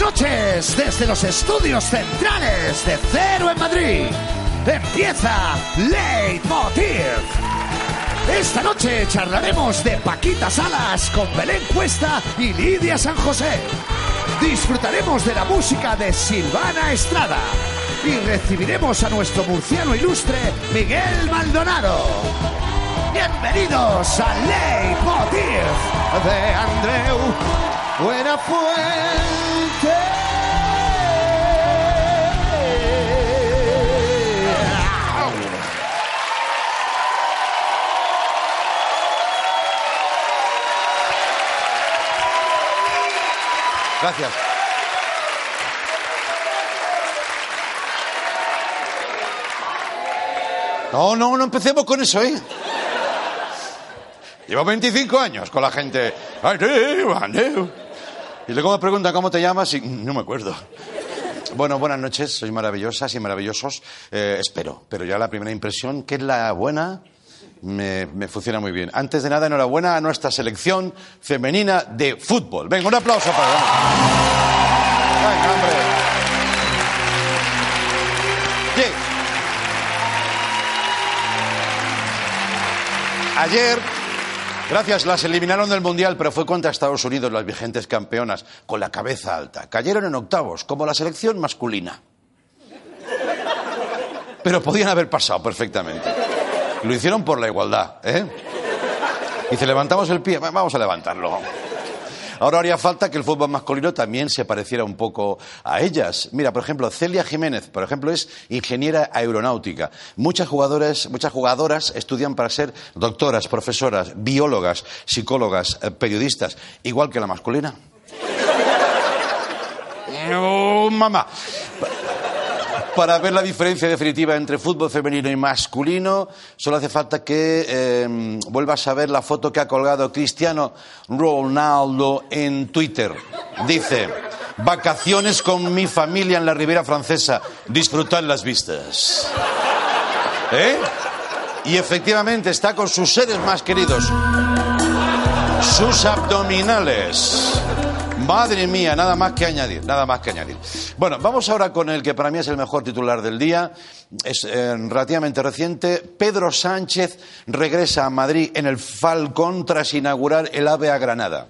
Noches desde los estudios centrales de Cero en Madrid. Empieza Leitmotiv. Esta noche charlaremos de Paquita Salas con Belén Cuesta y Lidia San José. Disfrutaremos de la música de Silvana Estrada y recibiremos a nuestro murciano ilustre Miguel Maldonado. Bienvenidos a Leitmotiv de Andreu Buenafuente. Gracias. No, no, no empecemos con eso, ¿eh? Llevo 25 años con la gente. Y luego me preguntan cómo te llamas y no me acuerdo. Bueno, buenas noches, sois maravillosas y maravillosos. Eh, espero, pero ya la primera impresión, que es la buena, me, funciona muy bien. Antes de nada, enhorabuena a nuestra selección femenina de fútbol. Venga, un aplauso para Venga, hombre. Ayer, gracias, las eliminaron del Mundial, pero fue contra Estados Unidos, las vigentes campeonas, con la cabeza alta. Cayeron en octavos, como la selección masculina. Pero podían haber pasado perfectamente. Lo hicieron por la igualdad, ¿eh? Dice, levantamos el pie, vamos a levantarlo. Ahora haría falta que el fútbol masculino también se pareciera un poco a ellas. Mira, por ejemplo, Celia Jiménez, por ejemplo, es ingeniera aeronáutica. Muchas jugadoras, muchas jugadoras estudian para ser doctoras, profesoras, biólogas, psicólogas, eh, periodistas, igual que la masculina. No, mamá. Para ver la diferencia definitiva entre fútbol femenino y masculino, solo hace falta que eh, vuelvas a ver la foto que ha colgado Cristiano Ronaldo en Twitter. Dice, vacaciones con mi familia en la Ribera Francesa, disfrutar las vistas. ¿Eh? Y efectivamente está con sus seres más queridos, sus abdominales. Madre mía, nada más que añadir, nada más que añadir. Bueno, vamos ahora con el que para mí es el mejor titular del día. Es eh, relativamente reciente. Pedro Sánchez regresa a Madrid en el Falcón tras inaugurar el AVE a Granada.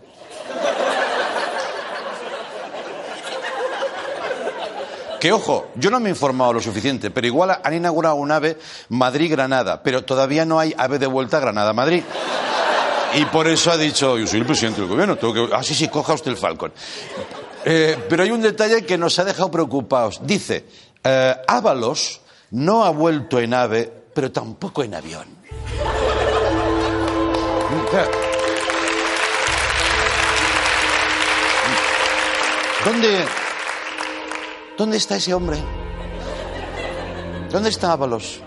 Que ojo, yo no me he informado lo suficiente, pero igual han inaugurado un AVE Madrid-Granada, pero todavía no hay AVE de vuelta a Granada-Madrid. Y por eso ha dicho, yo soy el presidente del gobierno, tengo que... Ah, sí, sí, coja usted el Falcon. Eh, pero hay un detalle que nos ha dejado preocupados. Dice, eh, Ábalos no ha vuelto en ave, pero tampoco en avión. ¿Dónde, ¿Dónde está ese hombre? ¿Dónde está Ábalos?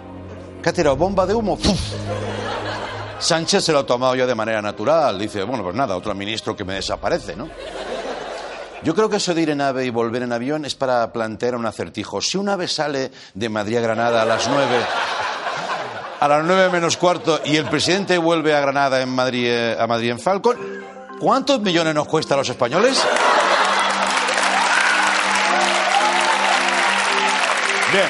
¿Qué ha tirado? ¿Bomba de humo? ¡Puf! Sánchez se lo ha tomado ya de manera natural. Dice, bueno, pues nada, otro ministro que me desaparece, ¿no? Yo creo que eso de ir en ave y volver en avión es para plantear un acertijo. Si un ave sale de Madrid a Granada a las nueve, a las nueve menos cuarto, y el presidente vuelve a Granada en Madrid, eh, a Madrid en Falcon, ¿cuántos millones nos cuesta a los españoles? Bien.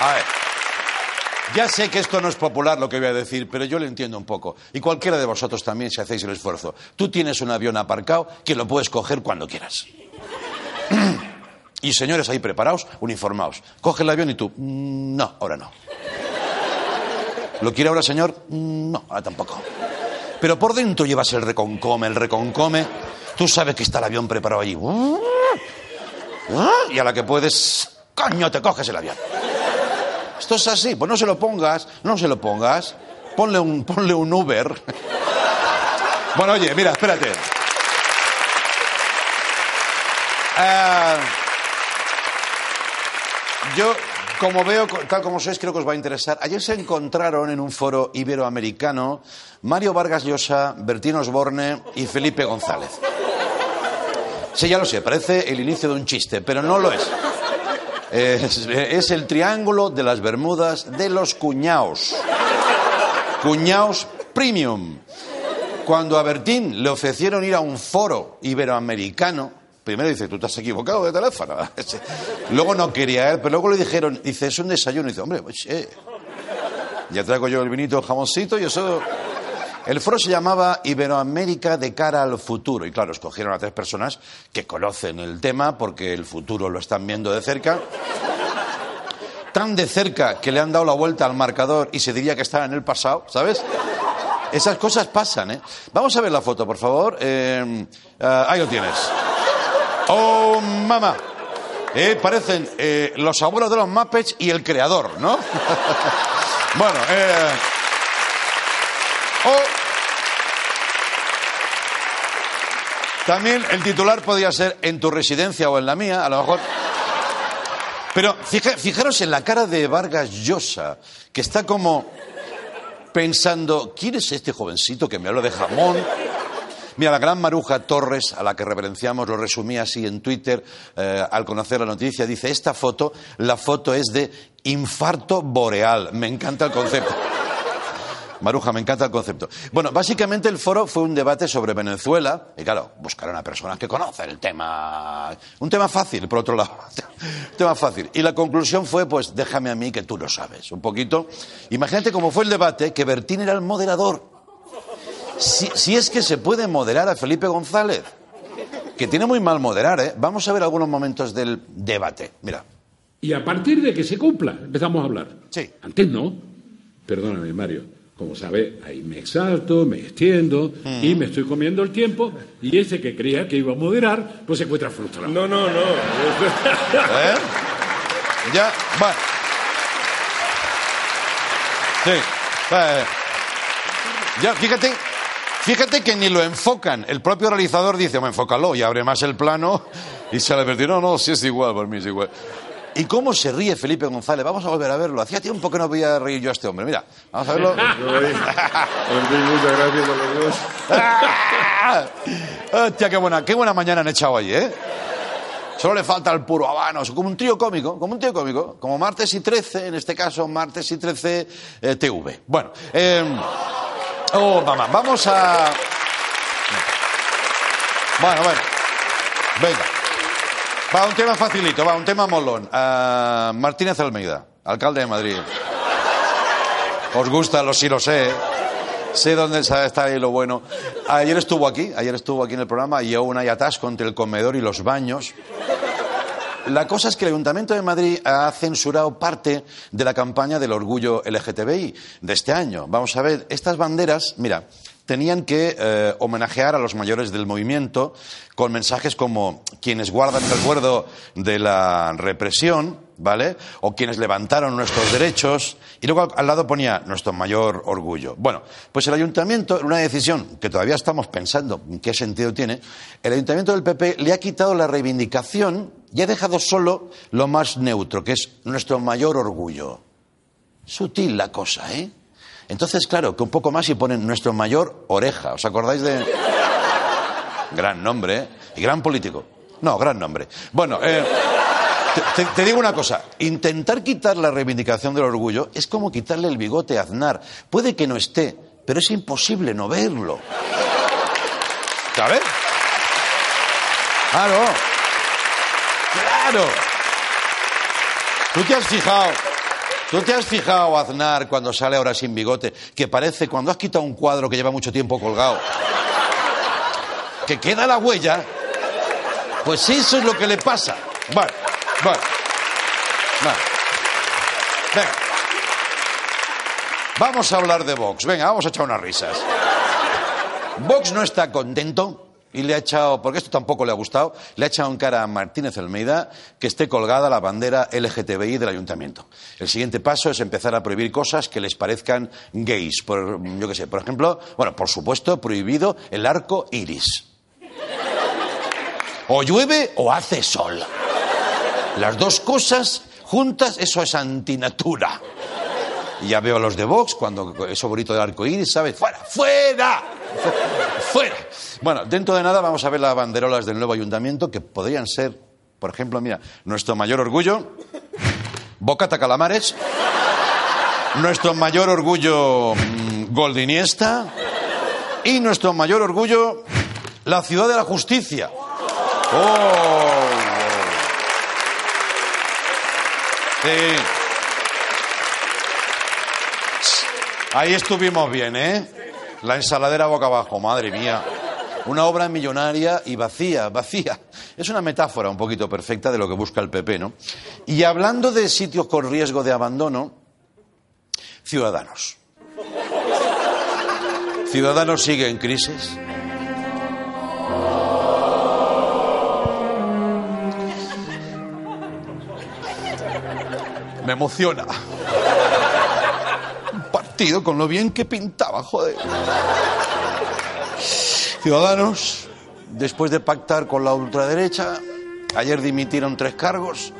A ver. Ya sé que esto no es popular lo que voy a decir, pero yo lo entiendo un poco. Y cualquiera de vosotros también si hacéis el esfuerzo. Tú tienes un avión aparcado que lo puedes coger cuando quieras. y señores ahí preparados, uniformados. Coge el avión y tú, "Mm, no, ahora no. ¿Lo quiere ahora, señor? "Mm, No, ahora tampoco. Pero por dentro llevas el reconcome, el reconcome. Tú sabes que está el avión preparado allí. Y a la que puedes, coño, te coges el avión. Esto es así, pues no se lo pongas, no se lo pongas. Ponle un, ponle un Uber. Bueno, oye, mira, espérate. Eh, yo, como veo, tal como sois, creo que os va a interesar. Ayer se encontraron en un foro iberoamericano Mario Vargas Llosa, Bertín Osborne y Felipe González. Sí, ya lo sé, parece el inicio de un chiste, pero no lo es. Es, el triángulo de las Bermudas de los cuñaos. Cuñaos Premium. Cuando a Bertín le ofrecieron ir a un foro iberoamericano, primero dice, tú te has equivocado de teléfono. luego no quería él, pero luego le dijeron, dice, es un desayuno. Y dice, hombre, pues eh, ya traigo yo el vinito, el jamoncito y eso... El foro se llamaba Iberoamérica de cara al futuro. Y claro, escogieron a tres personas que conocen el tema porque el futuro lo están viendo de cerca. Tan de cerca que le han dado la vuelta al marcador y se diría que está en el pasado, ¿sabes? Esas cosas pasan, ¿eh? Vamos a ver la foto, por favor. Eh, ah, ahí lo tienes. ¡Oh, mamá! Eh, parecen eh, los abuelos de los Muppets y el creador, ¿no? bueno, eh... Oh. También el titular podría ser en tu residencia o en la mía, a lo mejor. Pero fija- fijaros en la cara de Vargas Llosa, que está como pensando, ¿quién es este jovencito que me habla de jamón? Mira, la gran Maruja Torres, a la que reverenciamos, lo resumía así en Twitter eh, al conocer la noticia, dice, esta foto, la foto es de infarto boreal. Me encanta el concepto. Maruja, me encanta el concepto. Bueno, básicamente el foro fue un debate sobre Venezuela, y claro, buscaron a personas que conocen el tema. Un tema fácil, por otro lado. Un tema fácil. Y la conclusión fue, pues, déjame a mí que tú lo sabes. Un poquito. Imagínate cómo fue el debate, que Bertín era el moderador. Si, si es que se puede moderar a Felipe González, que tiene muy mal moderar, ¿eh? Vamos a ver algunos momentos del debate. Mira. Y a partir de que se cumpla, empezamos a hablar. Sí. Antes no. Perdóname, Mario. Como sabe, ahí me exalto, me extiendo y me estoy comiendo el tiempo. Y ese que creía que iba a moderar, pues se encuentra frustrado. No, no, no. ¿Eh? Ya, bueno. Sí. eh, Ya, fíjate, fíjate que ni lo enfocan. El propio realizador dice, me enfócalo y abre más el plano y se le advirtió, no, no, sí es igual, por mí es igual. ¿Y cómo se ríe Felipe González? Vamos a volver a verlo. Hacía tiempo que no veía reír yo a este hombre. Mira, vamos a verlo. Muchas gracias a los dos. ¡Ah! Hostia, qué buena, qué buena mañana han echado ahí, ¿eh? Solo le falta el puro habanos, como un trío cómico, como un trío cómico, como martes y 13, en este caso martes y 13 eh, TV. Bueno, eh, oh, mamá, vamos a... Bueno, bueno, venga. Va, un tema facilito, va, un tema molón. Ah, Martínez Almeida, alcalde de Madrid. ¿Os gusta? Lo sí lo sé. ¿eh? Sé dónde está ahí lo bueno. Ayer estuvo aquí, ayer estuvo aquí en el programa y aún hay atasco entre el comedor y los baños. La cosa es que el Ayuntamiento de Madrid ha censurado parte de la campaña del orgullo LGTBI de este año. Vamos a ver, estas banderas, mira, tenían que eh, homenajear a los mayores del movimiento con mensajes como quienes guardan recuerdo de la represión, ¿vale? O quienes levantaron nuestros derechos. Y luego al lado ponía nuestro mayor orgullo. Bueno, pues el ayuntamiento, en una decisión que todavía estamos pensando en qué sentido tiene, el ayuntamiento del PP le ha quitado la reivindicación y ha dejado solo lo más neutro, que es nuestro mayor orgullo. Sutil la cosa, ¿eh? Entonces, claro, que un poco más y ponen nuestro mayor oreja. ¿Os acordáis de...? Gran nombre, ¿eh? Y gran político. No, gran nombre. Bueno, eh, te, digo una cosa. Intentar quitar la reivindicación del orgullo es como quitarle el bigote a Aznar. Puede que no esté, pero es imposible no verlo. ¿Sabes? Claro. Claro. ¿Tú te has fijado? ¿Tú te has fijado, Aznar, cuando sale ahora sin bigote, que parece cuando has quitado un cuadro que lleva mucho tiempo colgado? Que queda la huella. Pues eso es lo que le pasa. Bueno, bueno. bueno. Venga. Vamos a hablar de Vox. Venga, vamos a echar unas risas. Vox no está contento y le ha echado, porque esto tampoco le ha gustado, le ha echado en cara a Martínez Almeida que esté colgada la bandera LGTBI del ayuntamiento. El siguiente paso es empezar a prohibir cosas que les parezcan gays. Por, yo qué sé, por ejemplo, bueno, por supuesto, prohibido el arco iris. O llueve o hace sol. Las dos cosas juntas, eso es antinatura. Y ya veo a los de Vox cuando eso bonito del arco iris, ¿sabes? ¡Fuera! ¡Fuera! Bueno, dentro de nada vamos a ver las banderolas del nuevo ayuntamiento que podrían ser, por ejemplo, mira, nuestro mayor orgullo, Bocata Calamares, nuestro mayor orgullo, mm, Goldiniesta, y nuestro mayor orgullo, la ciudad de la justicia. ¡Oh! Sí. Ahí estuvimos bien, ¿eh? La ensaladera boca abajo, madre mía. Una obra millonaria y vacía, vacía. Es una metáfora un poquito perfecta de lo que busca el PP, ¿no? Y hablando de sitios con riesgo de abandono, Ciudadanos. Ciudadanos sigue en crisis. Me emociona. Un partido con lo bien que pintaba, joder. Ciudadanos, después de pactar con la ultraderecha, ayer dimitieron tres cargos,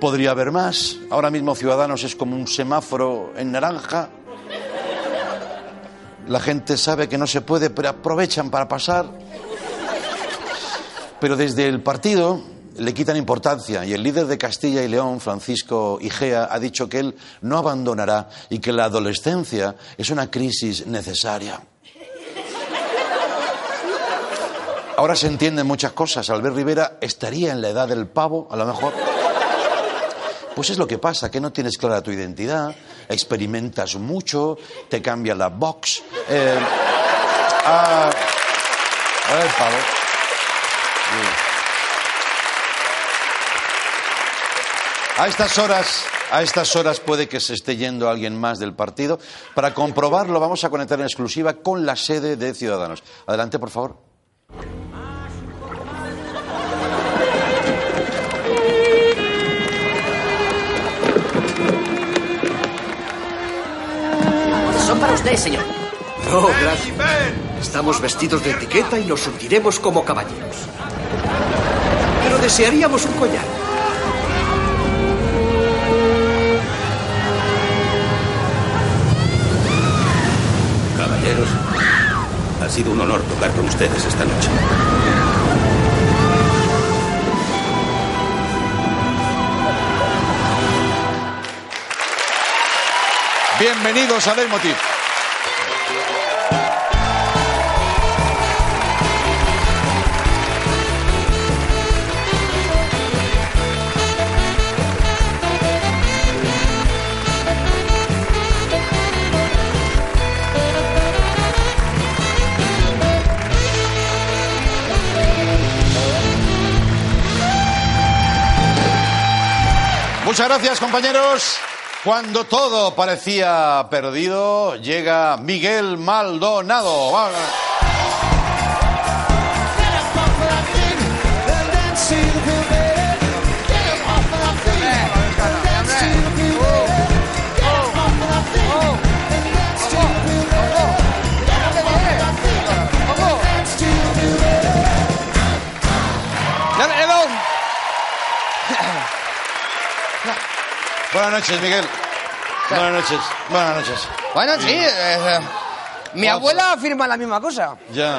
podría haber más. Ahora mismo Ciudadanos es como un semáforo en naranja. La gente sabe que no se puede, pero aprovechan para pasar. Pero desde el partido le quitan importancia y el líder de Castilla y León, Francisco Igea, ha dicho que él no abandonará y que la adolescencia es una crisis necesaria. Ahora se entienden muchas cosas. Albert Rivera estaría en la edad del pavo, a lo mejor. Pues es lo que pasa, que no tienes clara tu identidad, experimentas mucho, te cambia la box. Eh, ah, a ver, pavo. A estas horas, a estas horas puede que se esté yendo alguien más del partido. Para comprobarlo, vamos a conectar en exclusiva con la sede de Ciudadanos. Adelante, por favor. Para usted, señor. No, gracias. Estamos vestidos de etiqueta y nos surtiremos como caballeros. Pero desearíamos un collar. Caballeros, ha sido un honor tocar con ustedes esta noche. Bienvenidos a Leitmotiv. Muchas gracias, compañeros. Cuando todo parecía perdido, llega Miguel Maldonado. Buenas noches, Miguel. Buenas noches. Buenas noches. Bueno, sí. eh, mi abuela afirma la misma cosa. Ya.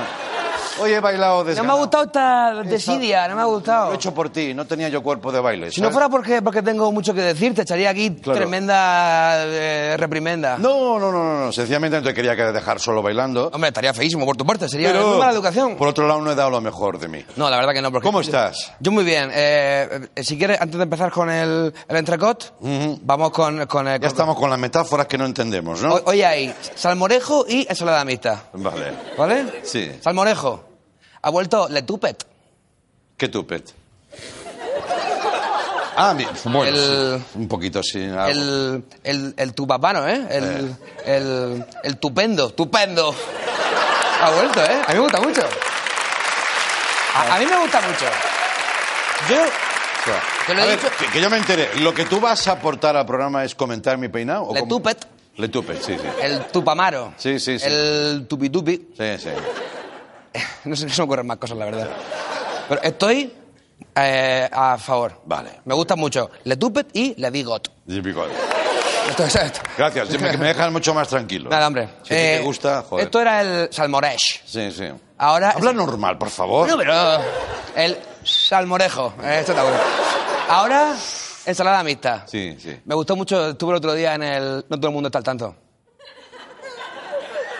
Hoy he bailado No desde. me ha gustado esta desidia, no me ha Lo gustado. he hecho por ti, no tenía yo cuerpo de baile. Si no fuera porque, porque tengo mucho que decir, te echaría aquí Claro. tremenda eh, reprimenda. No, no, no, no, no. Sencillamente no te quería que dejar solo bailando. Hombre, estaría feísimo por tu parte, sería Pero, muy mala educación. Por otro lado, no he dado lo mejor de mí. No, la verdad que no. Porque ¿Cómo estás? Yo muy bien. Eh, eh, si quieres, antes de empezar con el, el entrecot, vamos con... con, eh, Ya estamos con las metáforas que no entendemos, ¿no? Hoy- Hoy hay salmorejo y ensalada mixta. Vale. ¿Vale? Sí. Salmorejo. Ha vuelto Letupet. ¿Qué tupet? Ah, mi- bueno, El- sí, un poquito sí. algo. El, el, el tupapano, ¿eh? El, el, el tupendo, tupendo. Ha vuelto, ¿eh? A mí me gusta mucho. A, a mí me gusta mucho. Yo, te lo A he ver, dicho. que, que yo me entere. ¿Lo que tú vas a aportar al programa es comentar mi peinado? o Le cómo? tupet. Le tupet, sí, sí. El tupamaro. Sí, sí, sí. El tupitupi. Sí, sí. No sé, no se me ocurren más cosas, la verdad. Pero estoy Eh, a favor. Vale. Me gustan mucho Le Tupet y Le Digot. Típico. Entonces, Gracias, me, me dejan mucho más tranquilo. Nada, hombre. Si Eh, te gusta, joder. Esto era el salmoresh. Sí, sí. Ahora... Habla normal, por favor. No, pero el salmorejo. eh, Esto está bueno. Ahora, ensalada mixta. Sí, sí. Me gustó mucho, estuve el otro día en el... No todo el mundo está al tanto.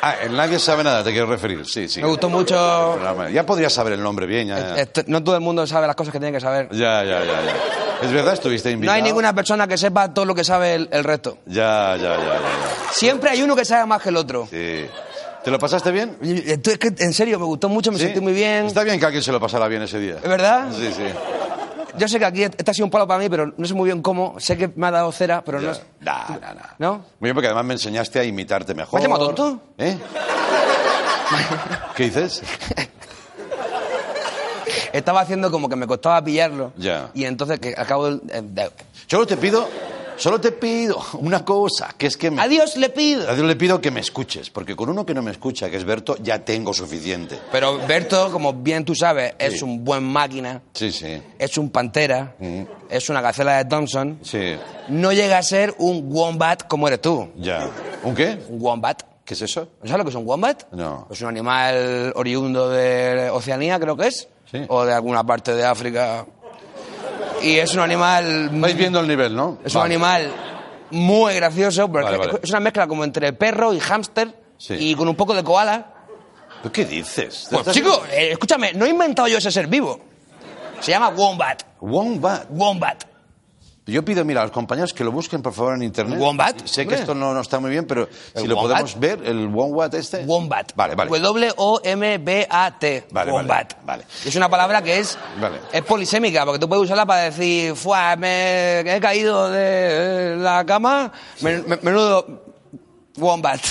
Ah, el nadie sabe nada, te quiero referir. Sí, sí. Me gustó mucho... Ya podrías saber el nombre bien, ya. ya. Este- no todo el mundo sabe las cosas que tiene que saber. Ya, ya, ya, ya. Es verdad, estuviste No invitado. hay ninguna persona que sepa todo lo que sabe el, el resto. Ya, ya, ya, ya, ya. Siempre hay uno que sabe más que el otro. Sí. ¿Te lo pasaste bien? Es que, en serio, me gustó mucho, me ¿Sí? sentí muy bien. Está bien que alguien se lo pasara bien ese día. ¿Es verdad? Sí, sí. Yo sé que aquí este ha sido un palo para mí, pero no sé muy bien cómo. Sé que me ha dado cera, pero no... Es- Nah, nah, nah. ¿No? Muy bien, porque además me enseñaste a imitarte mejor. ¿Me has llamado tonto? ¿Eh? ¿Qué dices? Estaba haciendo como que me costaba pillarlo. Ya. Y entonces, que acabo de... eh, de- Solo te pido, solo te pido una cosa, que es que me... A Dios le pido. A Dios le pido que me escuches, porque con uno que no me escucha, que es Berto, ya tengo suficiente. Pero Berto, como bien tú sabes, es un buen máquina, Sí, sí. es un pantera, es una gacela de Thompson. Sí, No llega a ser un wombat como eres tú. ya. ¿Un qué? Un wombat. ¿Qué es eso? ¿No sabes lo que es un wombat? No. Es un animal oriundo de Oceanía, creo que es. Sí. O de alguna parte de África. Y es un animal... Vais viendo el nivel, ¿no? Es un animal muy gracioso, Vale, vale. es una mezcla como entre perro y hámster Sí. y con un poco de koala. ¿Pero qué dices? Pues chico, eh, escúchame, no he inventado yo ese ser vivo. Se llama wombat. Wombat. Wombat. Yo pido, mira, a los compañeros que lo busquen, por favor, en internet. Wombat, Sé que esto no, no está muy bien, pero si ¿El lo wombat? podemos ver, el Wombat este. Wombat. Vale, vale. W-O-M-B-A-T. Vale, Wombat. vale, vale. Es una palabra que es, Vale. es polisémica, porque tú puedes usarla para decir, Fua, me he caído de eh, la cama, men- men- menudo wombat.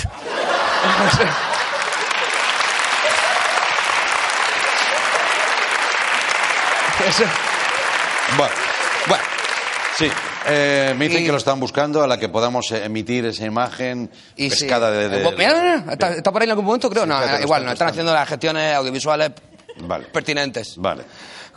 Eso. Bueno, Bueno, sí. Eh, me dicen Y- que lo están buscando a la que podamos eh, emitir esa imagen y sí. pescada de, de- Eh, Mira, mira, mira, ¿Está, está por ahí en algún momento? Creo. Sí, no, eh, igual, están no. Están haciendo las gestiones audiovisuales Vale. pertinentes. Vale.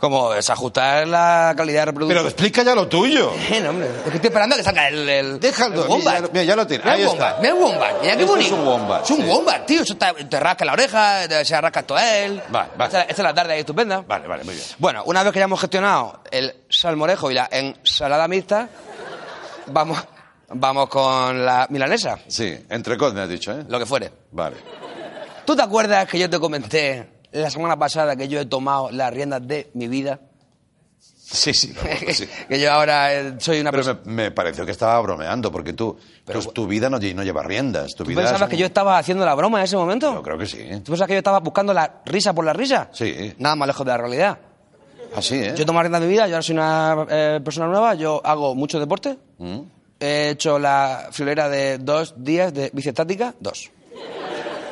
Como desajustar la calidad de reproducción. Pero explica ya lo tuyo. Bueno, hombre, es que estoy esperando a que salga el, el, Déjalo, el wombat. mira, ya lo- mira, ya lo tiene, Mira ahí el está. wombat, mira el wombat, mira qué Esto bonito. es un wombat, Es un sí. wombat, tío. Eso te, te rasca la oreja, te- se rasca todo él. Vale, vale. Esta, esta es la tarde ahí estupenda. Vale, vale, muy bien. Bueno, una vez que ya hemos gestionado el salmorejo y la ensalada mixta, vamos, vamos con la milanesa, Sí, entrecot me has dicho, ¿eh? lo que fuere. Vale. ¿Tú te acuerdas que yo te comenté la semana pasada que yo he tomado las riendas de mi vida? Sí, sí, que yo ahora eh, soy una Pero persona... me, me pareció que estaba bromeando, porque tú, Pero- tu, tu vida no, lle- no lleva riendas. Tu ¿Tú vida pensabas que yo estaba haciendo la broma en ese momento? Yo creo que sí. ¿Tú pensabas que yo estaba buscando la risa por la risa? Sí. Nada más lejos de la realidad. Así, ¿eh? Yo tomo la rienda de mi vida, yo ahora soy una eh, persona nueva, yo hago mucho deporte. Mm. He hecho la friolera de dos días de bici estática, dos.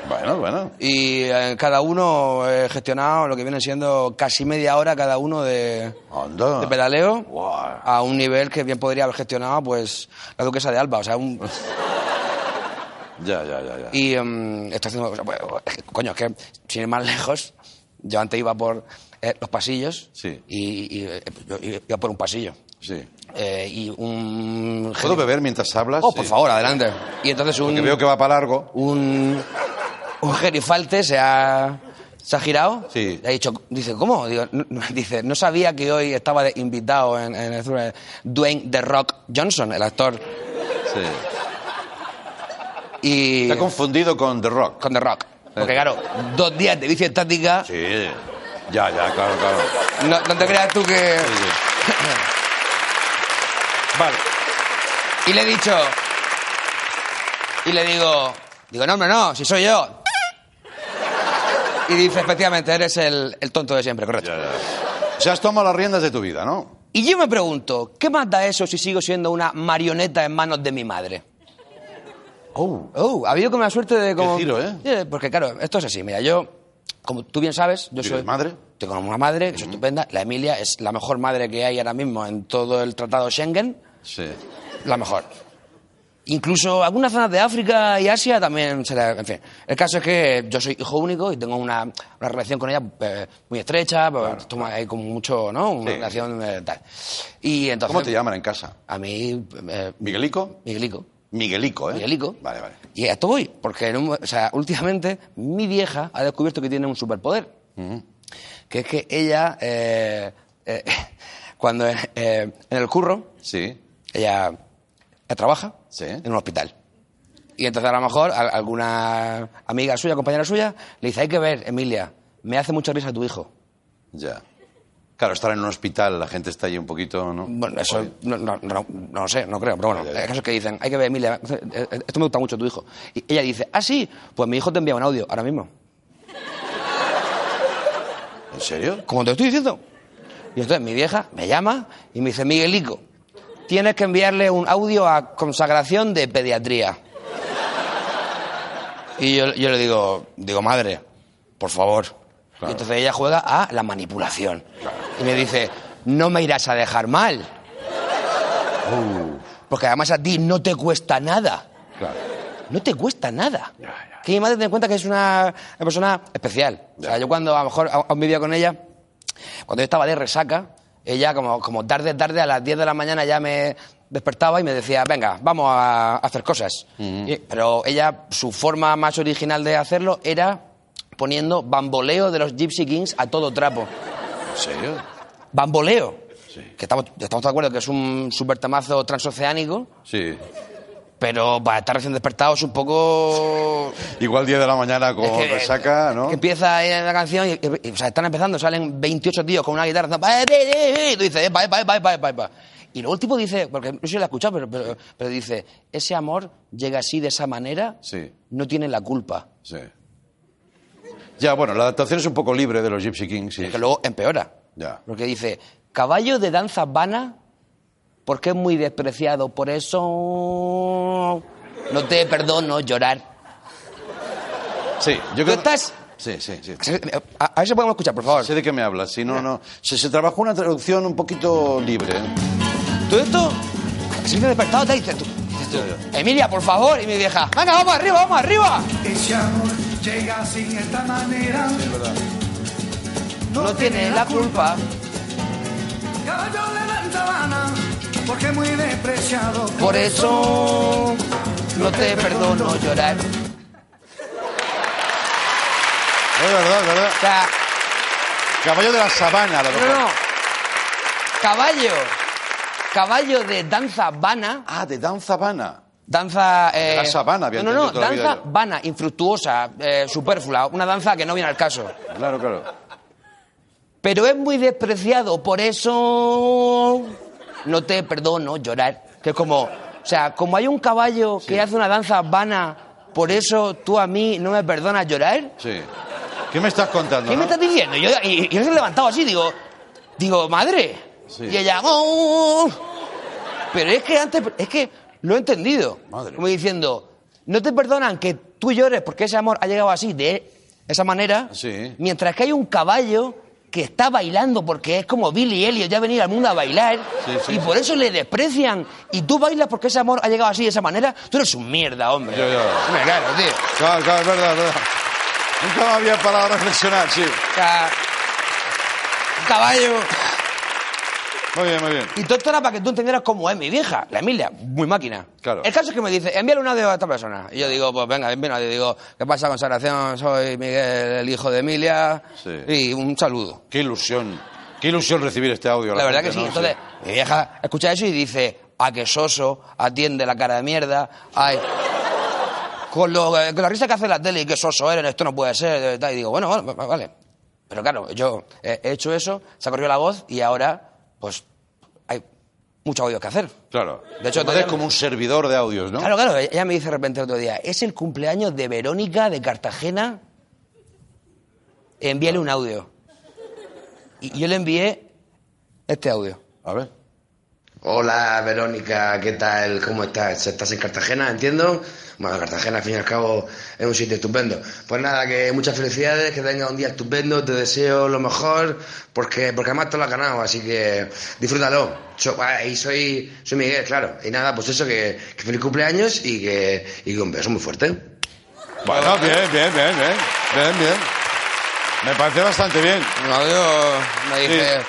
Bueno, bueno. Y eh, cada uno he gestionado lo que viene siendo casi media hora cada uno de, Anda. de pedaleo Guau. a un nivel que bien podría haber gestionado pues la duquesa de Alba. O sea, un, Ya, ya, ya, ya. Y em, estoy haciendo. bueno, coño, es que sin ir más lejos, yo antes iba por eh, los pasillos Sí. y, y, eh, iba por un pasillo. Sí. Eh, y un. ¿Puedo beber mientras hablas? Oh, por Sí. favor, adelante. Y entonces un. Que veo que va para largo. Un. Un gerifalte se ha. Se ha girado Sí. y ha dicho, dice, ¿cómo? Digo, no- no- dice, no sabía que hoy estaba de invitado en, en el Dwayne The Rock Johnson, el actor. Sí. Y. Ha confundido con The Rock. con The Rock. Porque claro, dos días de bici estática, Sí. Ya, ya, claro, claro. no, no te creas tú que... Sí, sí. Vale. Y le he dicho... Y le digo... Digo, no, hombre, no, si soy yo. Y dice, efectivamente, eres el, el tonto de siempre, correcto. Ya, ya. O sea, has tomado las riendas de tu vida, ¿no? Y yo me pregunto, ¿qué más da eso si sigo siendo una marioneta en manos de mi madre? Oh. Oh, ha habido como la suerte de como... giro, ¿eh? Porque claro, esto es así, mira, yo, como tú bien sabes, yo ¿Tienes soy... madre? Tengo una madre que es estupenda, la Emilia es la mejor madre que hay ahora mismo en todo el tratado Schengen, Sí. la mejor. Incluso algunas zonas de África y Asia también se la... En fin, el caso es que yo soy hijo único y tengo una, una relación con ella eh, muy estrecha, pues, ahí como mucho, ¿no? Una Sí. relación eh, tal. Y entonces... ¿Cómo te llaman en casa? A mí... eh, ¿Miguelico? Miguelico. Miguelico, ¿eh? Miguelico. Vale, vale. Y a esto voy, porque en un- o sea, últimamente mi vieja ha descubierto que tiene un superpoder. Que es que ella, cuando en el curro, Sí. ella trabaja Sí. en un hospital. Y entonces a lo mejor a- alguna amiga suya, compañera suya, le dice, hay que ver, Emilia, me hace mucha risa tu hijo. Ya. Claro, estar en un hospital, la gente está ahí un poquito, ¿no? Bueno, eso no, no, no, no lo sé, no creo, pero bueno, el caso es que dicen, hay que ver, Emilia, eh, esto me gusta mucho tu hijo. Y ella dice, ah, sí, pues mi hijo te envía un audio ahora mismo. ¿En serio? Como te estoy diciendo. Y entonces mi vieja me llama y me dice, Miguelico, tienes que enviarle un audio a consagración de pediatría. Y yo, yo le digo, digo, madre, por favor. Y entonces ella juega a la manipulación. Y me dice, no me irás a dejar mal. Porque además a ti no te cuesta nada. Claro. No te cuesta nada. Que mi madre ten en cuenta que es una, persona especial. O sea, yo cuando a lo mejor a- aún vivía con ella, cuando yo estaba de resaca, ella como, como tarde, tarde, a las 10 de la mañana ya me despertaba y me decía, venga, vamos a hacer cosas. Y- pero ella, su forma más original de hacerlo era poniendo bamboleo de los Gypsy Kings a todo trapo. ¿En serio? Bamboleo. Que estamos, estamos de acuerdo que es un super temazo transoceánico, Sí. Pero para estar recién despertado es un poco... Igual 10 de la mañana con Es que- resaca, ¿no? que empieza la canción y, y- y, o sea, están empezando, salen 28 tíos con una guitarra. haciendo, "Pa, pe, pe", Y tú dices, epa, epa, epa, epa, epa, epa. Y luego el tipo dice, porque no sé si lo he escuchado, pero, pero, pero dice, ese amor llega así de esa manera, Sí. no tiene la culpa. Sí. Ya, bueno, la adaptación es un poco libre de los Gypsy Kings, sí. Es que luego empeora. Ya. Porque dice, caballo de danza vana, porque es muy despreciado, por eso no te perdono llorar. Sí, yo ¿Tú creo... estás...? Sí, sí, sí. A, a ver si podemos escuchar, por favor. Sé de qué me hablas. Si no, no... Se, se trabajó una traducción un poquito libre. ¿eh? Todo esto, si te despertado, te dices tú, dices tú, Emilia, por favor, y mi vieja, venga, vamos arriba, vamos arriba. Ese amor llega sin esta manera. No tiene la culpa. Caballo de la sabana, porque es muy despreciado. Por eso no te perdono llorar. Es verdad, es verdad. O sea, Caballo de la sabana, lo mejor. no, no. Caballo. Caballo de danza vana. Ah, de danza vana. Danza. eh, la sabana, había No, no, no. toda Danza vana, infructuosa, eh, superflua. Una danza que no viene al caso. Claro, claro. Pero es muy despreciado, por eso no te perdono llorar. Que es como, o sea, como hay un caballo que hace una danza vana, por eso tú a mí no me perdonas llorar. Sí. ¿Qué me estás contando? ¿Qué no? me estás diciendo? Y yo, y, yo se he levantado así, digo, digo, madre. Sí. Y ella, "Oh". pero es que antes, es que lo he entendido. Madre. Como diciendo, no te perdonan que tú llores porque ese amor ha llegado así, de esa manera, Sí. mientras que hay un caballo que está bailando porque es como Billy Elliot, ya ha venido al mundo a bailar, Sí, sí, y sí. por eso le desprecian, y tú bailas porque ese amor ha llegado así, de esa manera, tú eres un mierda, hombre. Ya, ya. Hombre, claro, tío. Claro, claro, es verdad, es verdad. Nunca me había parado a reflexionar, sí. O sea, un caballo... Muy bien, muy bien. Y todo esto era para que tú entendieras cómo es mi vieja, la Emilia, muy máquina. Claro. El caso es que me dice, envíale un audio a esta persona. Y yo digo, pues venga, envíale un audio. Digo, ¿qué pasa, consagración? Soy Miguel, el hijo de Emilia. Sí. Y un saludo. Qué ilusión. Qué ilusión recibir este audio. La verdad que sí. ¿no? Entonces, mi vieja escucha eso y dice, a que soso, atiende la cara de mierda. Ay, con, lo, con la risa que hace la tele y que soso eres, esto no puede ser. Y digo, bueno, vale, vale. Pero claro, yo he he hecho eso, se ha corrido la voz y ahora, pues, hay mucho audio que hacer. Claro. De hecho, Te todavía- es como un servidor de audios, ¿no? Claro, claro, ella me dice de repente el otro día, es el cumpleaños de Verónica de Cartagena, envíale un audio. Y yo le envié este audio. A ver. Hola Verónica, ¿qué tal? ¿Cómo estás? ¿Estás en Cartagena, entiendo? Bueno, Cartagena, al fin y al cabo, es un sitio estupendo. Pues nada, que muchas felicidades, que tengas un día estupendo, te deseo lo mejor, porque, porque además te lo has ganado, así que disfrútalo. So- ah, y soy, soy Miguel, claro. Y nada, pues eso, que, que feliz cumpleaños y que, y que un beso muy fuerte. Bueno, bien, bien, bien, bien. Bien, bien. Me parece bastante bien. Me dice,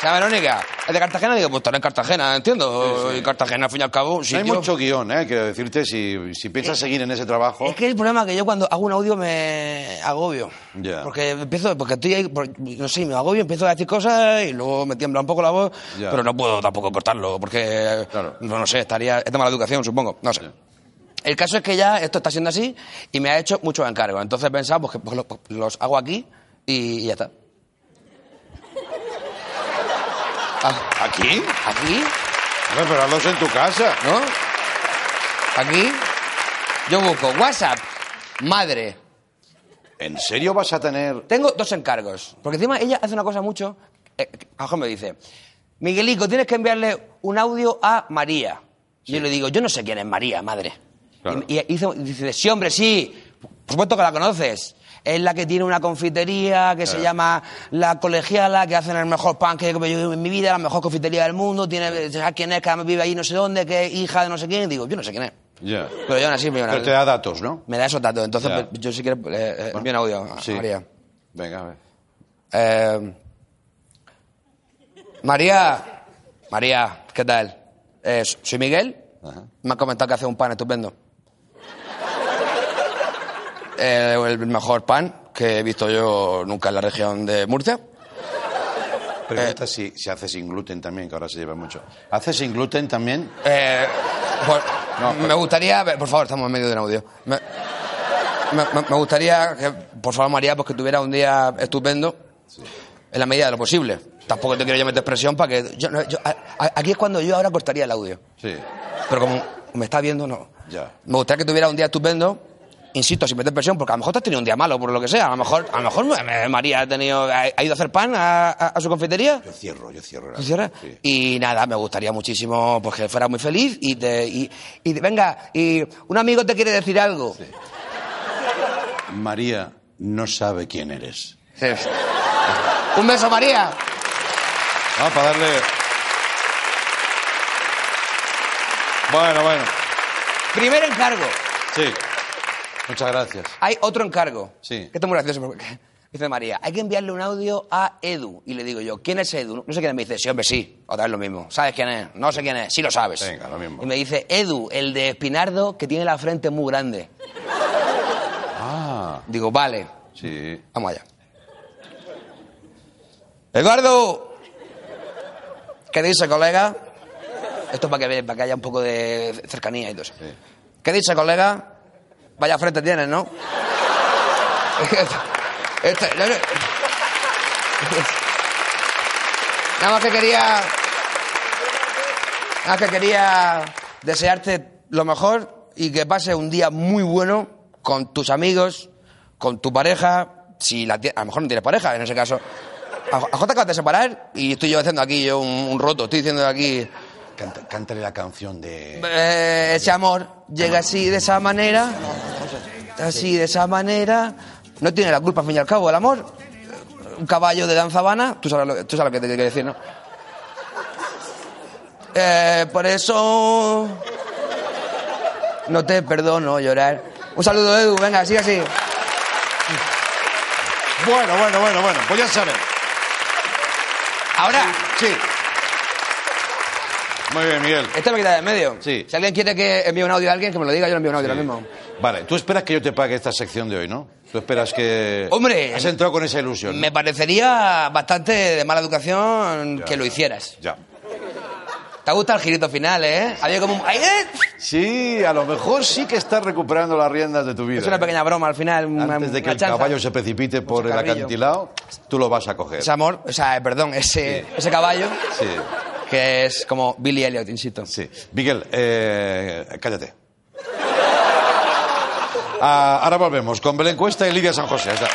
¿se llama Verónica? ¿Es de Cartagena? Digo, pues estará en Cartagena, entiendo. Y Cartagena, al fin y al cabo, un No hay sitio... mucho guion, ¿eh? Quiero decirte, si, si piensas seguir en ese trabajo... Es que el problema es que yo cuando hago un audio me agobio. Ya. Porque empiezo, porque estoy ahí, no sé, me agobio, empiezo a decir cosas y luego me tiembla un poco la voz, pero no puedo tampoco cortarlo, porque, no, no sé, estaría, es de mala educación, supongo, no sé. El caso es que ya esto está siendo así y me ha hecho muchos encargos. Entonces he pensado pues, que pues, lo- los hago aquí y, y ya está. Ah, ¿Aquí? ¿Aquí? Hombre, pero hazlos en tu casa. ¿No? Aquí. Yo busco WhatsApp, madre, ¿En serio vas a tener...? Tengo dos encargos. Porque encima ella hace una cosa mucho. Eh, a lo mejor me dice: Miguelico, tienes que enviarle un audio a María. Y yo le digo: Yo no sé quién es María, madre. Claro. Y, y hizo- y dice: Sí, hombre, sí. Por supuesto que la conoces. Es la que tiene una confitería que se llama La Colegiala, que hacen el mejor pan que he comido en mi vida, la mejor confitería del mundo. Tiene, ¿Sabes quién es? Que vive ahí no sé dónde, que es hija de no sé quién. Y digo: Yo no sé quién es. Pero yo aún así me Pero te da datos, ¿no? me da esos datos. Entonces, pues, yo sí quiero eh, eh, envío un audio Sí. María. Venga, a ver. Eh, María, María, ¿qué tal? Eh, soy Miguel. Ajá. Me han comentado que hace un pan estupendo. Eh, el mejor pan que he visto yo nunca en la región de Murcia. Pregunta si, si hace sin gluten también, que ahora se lleva mucho. ¿Hace sin gluten también? Eh, pues, No, me gustaría, por favor, estamos en medio de un audio. Me, me- me- gustaría que, por favor, María, pues que tuviera un día estupendo, en la medida de lo posible. Tampoco te quiero yo meter presión para que... yo- yo- aquí es cuando yo ahora cortaría el audio. Sí. Pero como me está viendo, no. Ya. Me gustaría que tuviera un día estupendo, insisto, sin meter presión, porque a lo mejor te has tenido un día malo, por lo que sea. A lo mejor, a lo mejor eh, María ha, tenido, ha, ido a hacer pan a, a- a su confitería. Yo cierro, yo cierro. ¿Se cierra? Sí. Y nada, me gustaría muchísimo pues, que fuera muy feliz y, te, y, y venga, y un amigo te quiere decir algo. María no sabe quién eres. Sí. Un beso, María. Vamos para darle... Bueno, bueno. Primer encargo. Sí. Muchas gracias. Hay otro encargo. Sí. Que está muy gracioso. porque Dice María, hay que enviarle un audio a Edu. Y le digo yo, ¿quién es Edu? No sé quién es. Me dice, sí, hombre, sí. Otra vez lo mismo. ¿Sabes quién es? No sé quién es. Sí lo sabes. Venga, lo mismo. Y me dice, Edu, el de Espinardo, que tiene la frente muy grande. Ah, Digo, vale. sí. Vamos allá. Eduardo. ¿Qué dice, colega? Esto es para que, para que haya un poco de cercanía y todo eso. Sí. ¿Qué dice, colega? Vaya frente tienes, ¿no? Este- no, no. Nada más que quería... Nada más que quería desearte lo mejor y que pase un día muy bueno con tus amigos, con tu pareja, si la a lo mejor no tienes pareja, en ese caso. A, a Jota acabas de separar y estoy yo haciendo aquí yo un, un roto, estoy diciendo aquí... Canta- cántale la canción de... Eh, ese amor llega así de esa manera, así de esa manera. No tiene la culpa, al fin y al cabo, el amor. Un caballo de danzabana, tú sabes lo, que- tú sabes lo que te quiero decir, ¿no? Eh, por eso no te perdono llorar. Un saludo, Edu, venga, sigue así. Bueno, bueno, bueno, bueno. Pues ya sabes. Ahora, Sí. Muy bien, Miguel. esto me quita de en medio. Sí. Si alguien quiere que envíe un audio a alguien, que me lo diga, yo le envío un audio Sí. ahora mismo. Vale, tú esperas que yo te pague esta sección de hoy, ¿no? Tú esperas que... Hombre, Has entrado con esa ilusión. ¿no? Me parecería bastante de mala educación que lo hicieras. Ya. ¿Te gusta el girito final, eh? Había como un... ¡Ay, eh! Sí, a lo mejor sí que estás recuperando las riendas de tu vida. Es una ¿eh? pequeña broma al final. una- Antes de que el chanza. caballo se precipite por el acantilado, tú lo vas a coger. Ese amor, o sea, perdón, ese, ese caballo, Sí, que es como Billy Elliot, insisto. sí. Miguel, eh, cállate. Ah, ahora volvemos con Belén Cuesta y Lidia San José. Ya.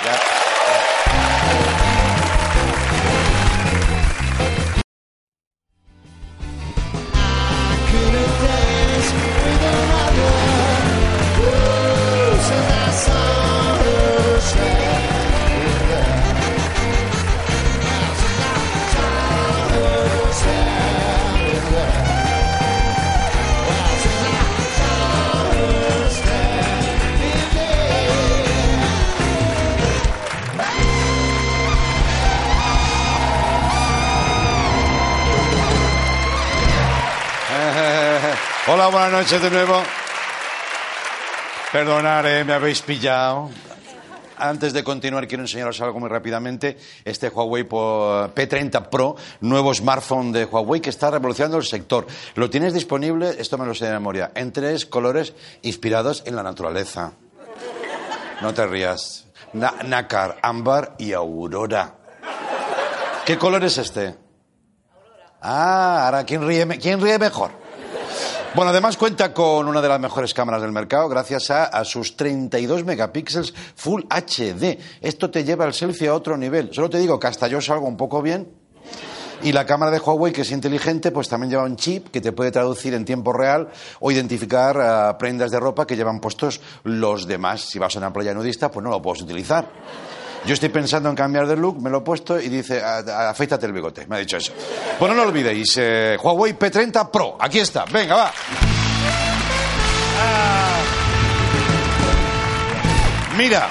Hola, buenas noches de nuevo. Perdonad, eh, me habéis pillado. Antes de continuar, quiero enseñaros algo muy rápidamente. Este Huawei po- P30 Pro, nuevo smartphone de Huawei que está revolucionando el sector. Lo tienes disponible, esto me lo sé de memoria, en tres colores inspirados en la naturaleza. No te rías. Nácar, ámbar y aurora. ¿Qué color es este? Ah, ahora, ¿quién ríe, quién ríe mejor? Bueno, además cuenta con una de las mejores cámaras del mercado gracias a, a sus 32 megapíxeles Full HD. Esto te lleva el selfie a otro nivel. Solo te digo que hasta yo salgo un poco bien. Y la cámara de Huawei, que es inteligente, pues también lleva un chip que te puede traducir en tiempo real o identificar ah, prendas de ropa que llevan puestos los demás. Si vas a una playa nudista, pues no lo puedes utilizar. Yo estoy pensando en cambiar de look, me lo he puesto y dice, "A- a- afeítate el bigote. Me ha dicho eso. Bueno, no lo olvidéis, eh, Huawei P30 Pro. Aquí está. Venga, va. Mira,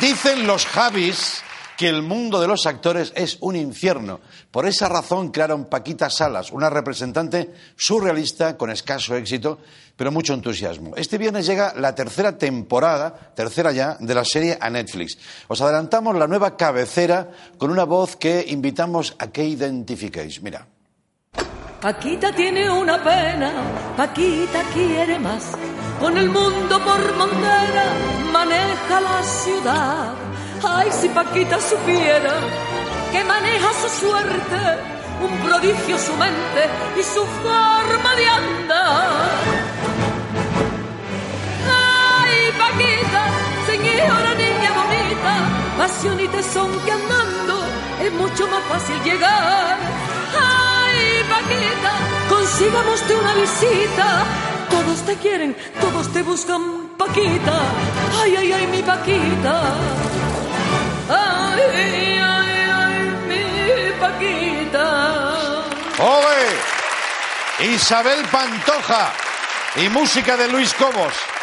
dicen los Javis que el mundo de los actores es un infierno. Por esa razón crearon Paquita Salas, una representante surrealista con escaso éxito, pero mucho entusiasmo. Este viernes llega la tercera temporada, tercera ya, de la serie a Netflix. Os adelantamos la nueva cabecera con una voz que invitamos a que identifiquéis. Mira. Paquita tiene una pena, Paquita quiere más. Con el mundo por montera maneja la ciudad. Ay, si Paquita supiera que maneja su suerte, un prodigio su mente y su forma de andar. Señora niña bonita, pasión y tesón que andando es mucho más fácil llegar. Ay, Paquita, consigamos una visita. Todos te quieren, todos te buscan, Paquita. Ay, ay, ay, mi Paquita. Ay, ay, ay, mi Paquita. ¡Ole! Isabel Pantoja y música de Luis Cobos.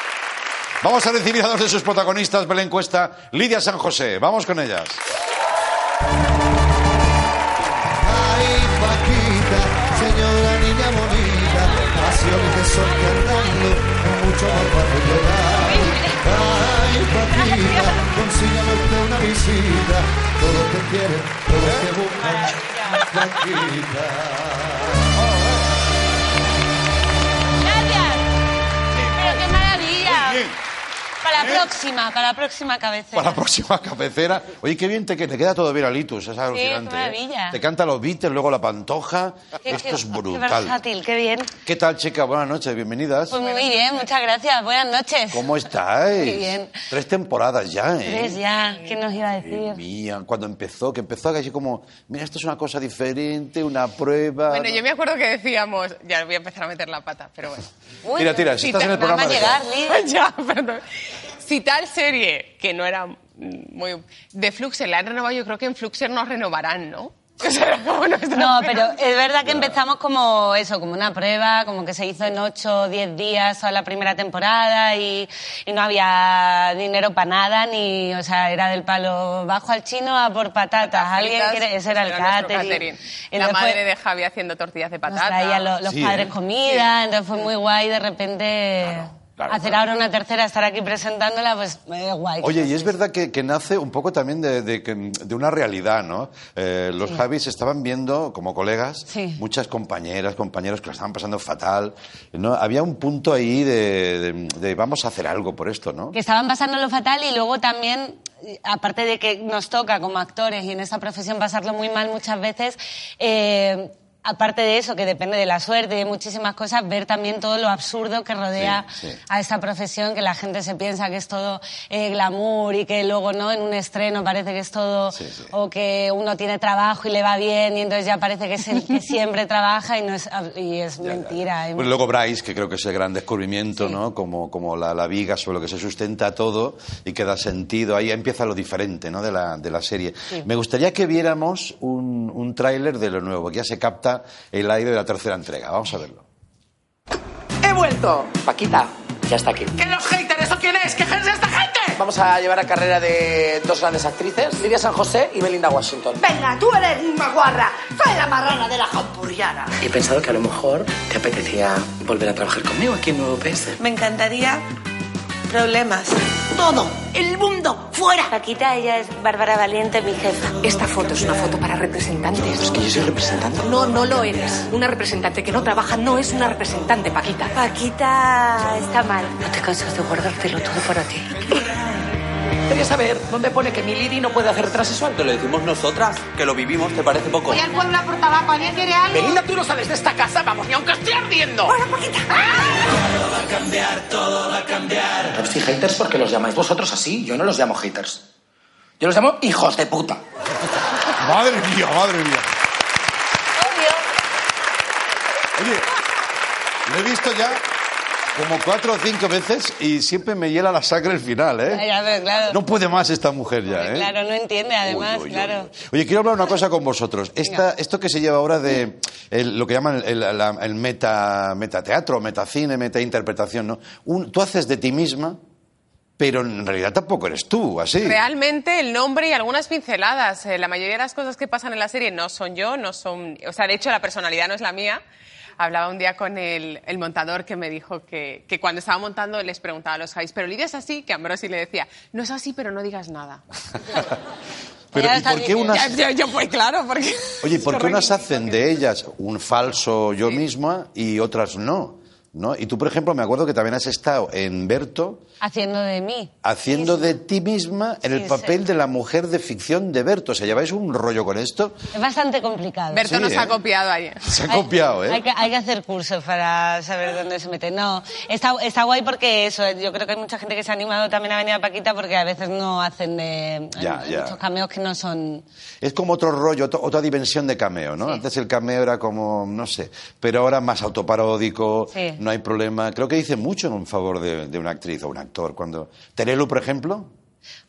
Vamos a recibir a dos de sus protagonistas de la encuesta, Lidia San José. Vamos con ellas. Ay, Paquita, señora niña bonita, pasión que andando es mucho más fácil llegar. Ay, Paquita, consígame usted una visita, todos te quieren, todos te buscan, Paquita. Para la próxima, para la próxima cabecera. Para la próxima cabecera. Oye, qué bien te, que te queda todo bien a Litus, es alucinante. qué maravilla. ¿eh? Te canta los Beatles, luego la Pantoja. Qué- Esto qué- es Qué brutal. versátil, qué bien. ¿Qué tal, chica? Buenas noches, bienvenidas. Pues muy bien, muchas gracias. Buenas noches. ¿Cómo estáis? Muy bien. Tres temporadas ya, ¿eh? Tres ya, ¿qué nos iba a decir? Mía, cuando empezó, que empezó así como, mira, esto es una cosa diferente, una prueba. Bueno, yo me acuerdo que decíamos, ya voy a empezar a meter la pata, pero bueno. Uy, Tira, tira, si estás en el programa, deja. más llegar, Liz. ya, perdón. Si tal serie, que no era mm, muy... De Fluxer la han renovado, yo creo que en Fluxer nos renovarán, ¿no? No, pero es verdad que empezamos como eso, como una prueba, como que se hizo en 8 o 10 días toda la primera temporada y, y no había dinero para nada, ni, o sea, era del palo bajo al chino a por patatas. Alguien quiere, ese era el catering. La madre fue- de Javi haciendo tortillas de nos patata. traían lo- los Sí, padres ¿eh? comida, entonces fue muy guay de repente claro, hacer claro. ahora una tercera, estar aquí presentándola, pues es guay. Oye, y es verdad que, que nace un poco también de, de que- de una realidad, ¿no? Eh, los Javis estaban viendo, como colegas, Sí. muchas compañeras, compañeros que lo estaban pasando fatal. ¿no? Había un punto ahí de, vamos a hacer algo por esto, ¿no? que estaban pasándolo fatal y luego también, aparte de que nos toca como actores y en esta profesión pasarlo muy mal muchas veces, eh, aparte de eso, que depende de la suerte y de muchísimas cosas, ver también todo lo absurdo que rodea Sí, sí. a esta profesión, que la gente se piensa que es todo eh, glamour y que luego no en un estreno parece que es todo, Sí, o que uno tiene trabajo y le va bien y entonces ya parece que es el que siempre trabaja y, no es, y es mentira. Pues luego Bryce, que creo que es el gran descubrimiento, ¿no? Como, como la, la viga sobre lo que se sustenta todo y que da sentido. Ahí empieza lo diferente, ¿no? De la, de la serie. Me gustaría que viéramos un tráiler de lo nuevo, que ya se capta el aire de la tercera entrega. Vamos a verlo. ¡He vuelto! Paquita, ya está aquí. ¿Que los haters o quién es? ¡Que ejerce esta gente! vamos a llevar a carrera de dos grandes actrices, Lidia San José y Belinda Washington. Venga, tú eres una guarra. Soy la marrana de la jampuriana. He pensado que a lo mejor te apetecía volver a trabajar conmigo aquí en Nuevo PS. Me encantaría problemas. Todo, el mundo, fuera. Paquita, ella es Bárbara Valiente, mi jefa. Esta foto es una foto para representantes. Es que yo soy representante. No, no lo eres. Una representante que no trabaja no es una representante, Paquita. Paquita está mal. No te cansas de guardártelo todo para ti. Quería saber dónde pone que mi Lidi no puede hacer transexual. Te lo decimos nosotras, que lo vivimos, ¿te parece poco? Voy al pueblo a por tabaco, ¿alguien quiere algo? Belinda, tú no sales de esta casa, vamos, ni aunque esté ardiendo. Bueno, Paquita. Todo va a cambiar, todo va a cambiar. Pero si haters, ¿por qué los llamáis vosotros así? Yo no los llamo haters. Yo los llamo hijos de puta. Madre mía, madre mía. Oye, lo he visto ya como cuatro o cinco veces y siempre me hiela la sangre el final, ¿eh? Ya, pero claro. No puede más esta mujer ya, ¿eh? Claro, no entiende además, claro. Oye, quiero hablar una cosa con vosotros. Esta, esto que se lleva ahora de el- lo que llaman el, la- el meta, metateatro, metacine, metainterpretación, ¿no? Un- tú haces de ti misma, pero en realidad tampoco eres tú, así. Realmente el nombre y algunas pinceladas. eh, la mayoría de las cosas que pasan en la serie no son yo, no son. O sea, de hecho, la personalidad no es la mía. Hablaba un día con el, el montador que me dijo que, que cuando estaba montando les preguntaba a los Javis, pero Lidia es así, que Ambrosi le decía, no es así, pero no digas nada. Pero, ¿y por qué unas... Yo, yo, pues claro, porque... Oye, ¿por qué unas hacen de ellas un falso yo misma y otras no? ¿No? Y tú, por ejemplo, me acuerdo que también has estado en Berto Haciendo de mí. haciendo de ti misma en el Sí, papel de la mujer de ficción de Berto. O sea, ¿lleváis un rollo con esto? Es bastante complicado. Berto Sí, nos ¿eh? ha copiado ayer. Se ha copiado, ¿eh? Hay que, hay que hacer cursos para saber dónde se mete. No, está, está guay porque eso, yo creo que hay mucha gente que se ha animado también a venir a Paquita porque a veces no hacen de... Ya, hay ya. muchos cameos que no son... Es como otro rollo, otro- otra dimensión de cameo, ¿no? Antes el cameo era como, no sé, pero ahora más autoparódico, Sí. no hay problema. Creo que dice mucho en favor de, de una actriz o un actor. Cuando Terelu, por ejemplo,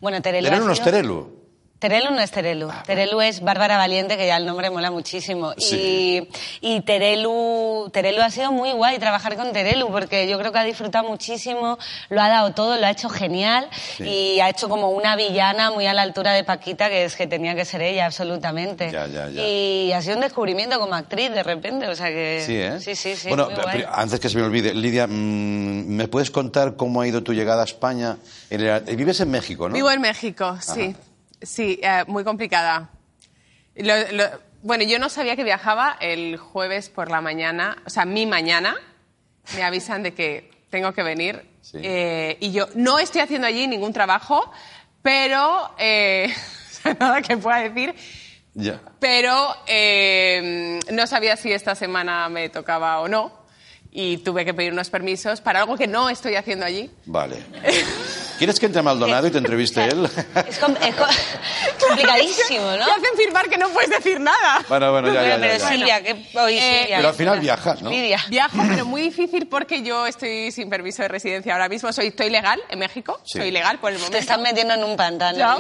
Bueno, Terelu, Terelu no es Terelu. Terelu no es Terelu. Terelu es Bárbara Valiente, que ya el nombre mola muchísimo. Sí. Y, y Terelu, Terelu ha sido muy guay trabajar con Terelu, porque yo creo que ha disfrutado muchísimo, lo ha dado todo, lo ha hecho genial Sí. y ha hecho como una villana muy a la altura de Paquita, que es que tenía que ser ella, absolutamente. Ya, ya, ya. Y ha sido un descubrimiento como actriz de repente, o sea que... Sí, ¿eh? Sí, sí, sí, Bueno, muy guay. pero antes que se me olvide, Lidia, mm, ¿me puedes contar cómo ha ido tu llegada a España? Vives en México, ¿no? Vivo en México, sí. Sí, eh, muy complicada. Lo- lo- bueno, yo no sabía que viajaba el jueves por la mañana, o sea, mi mañana, me avisan de que tengo que venir. Sí. Eh, y yo no estoy haciendo allí ningún trabajo, pero, eh, nada que pueda decir, Ya. pero eh, no sabía si esta semana me tocaba o no. Y tuve que pedir unos permisos para algo que no estoy haciendo allí. Vale. ¿Quieres que entre Maldonado y te entreviste él? Es, com- es co- complicadísimo, ¿no? Te hacen firmar que no puedes decir nada. Bueno, bueno, ya, ya, Pero, ya. Silvia, que hoy Eh, Silvia. Pero al final viajas, ¿no? Lidia. Viajo, pero muy difícil porque yo estoy sin permiso de residencia ahora mismo. Soy, estoy legal en México. Sí. Soy legal por el Te momento. están metiendo en un pantano. Ya.